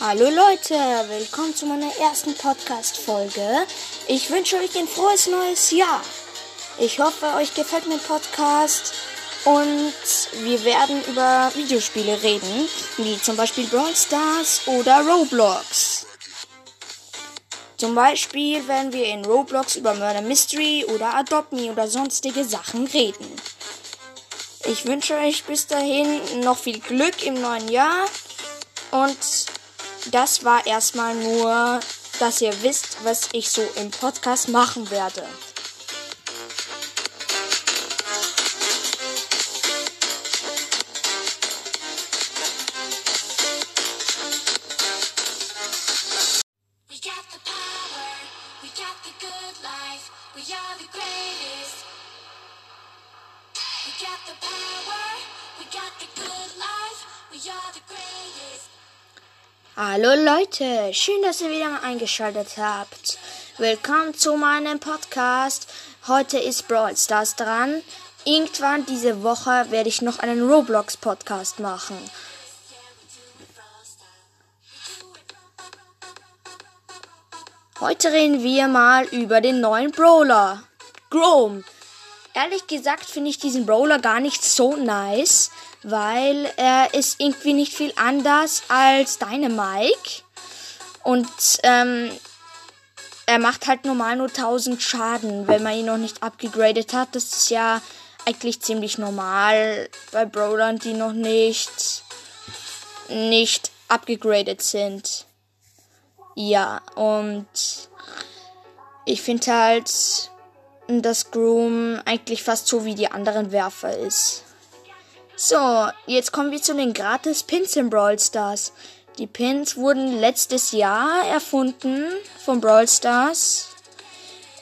Hallo Leute, willkommen zu meiner ersten Podcast-Folge. Ich wünsche euch ein frohes neues Jahr. Ich hoffe, euch gefällt mein Podcast und wir werden über Videospiele reden, wie zum Beispiel Brawl Stars oder Roblox. Zum Beispiel werden wir in Roblox über Murder Mystery oder Adopt Me oder sonstige Sachen reden. Ich wünsche euch bis dahin noch viel Glück im neuen Jahr und das war erstmal nur, dass ihr wisst, was ich so im Podcast machen werde. We got the power, we got the good life, we are the greatest. Hallo Leute, schön, dass ihr wieder mal eingeschaltet habt. Willkommen zu meinem Podcast. Heute ist Brawl Stars dran. Irgendwann diese Woche werde ich noch einen Roblox Podcast machen. Heute reden wir mal über den neuen Brawler. Grom. Ehrlich gesagt finde ich diesen Brawler gar nicht so nice, weil er ist irgendwie nicht viel anders als Dynamike. Und ähm, er macht halt normal nur 1000 Schaden, wenn man ihn noch nicht abgegradet hat. Das ist ja eigentlich ziemlich normal bei Brawlern, die noch nicht, nicht abgegradet sind. Ja, und ich finde halt, dass Groom eigentlich fast so wie die anderen Werfer ist. So, jetzt kommen wir zu den gratis Pins in Brawl Stars. Die Pins wurden letztes Jahr erfunden von Brawl Stars.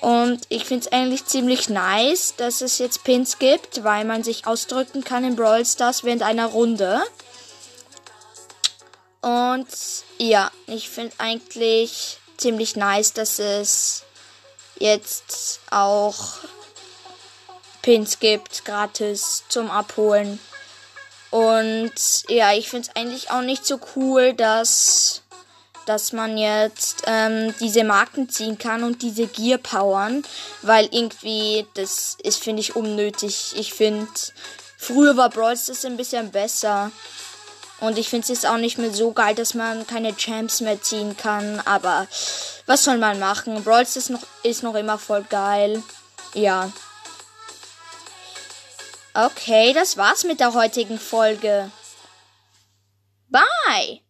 Und ich finde es eigentlich ziemlich nice, dass es jetzt Pins gibt, weil man sich ausdrücken kann in Brawl Stars während einer Runde. Und ja, ich finde eigentlich ziemlich nice, dass es jetzt auch Pins gibt, gratis zum Abholen. Und ja, ich finde es eigentlich auch nicht so cool, dass, dass man jetzt ähm, diese Marken ziehen kann und diese Gear powern, weil irgendwie, das ist, finde ich, unnötig. Ich finde, früher war Brawl Stars ein bisschen besser. Und ich finde es jetzt auch nicht mehr so geil, dass man keine Champs mehr ziehen kann. Aber was soll man machen? Brawl ist noch, ist noch immer voll geil. Ja. Okay, das war's mit der heutigen Folge. Bye!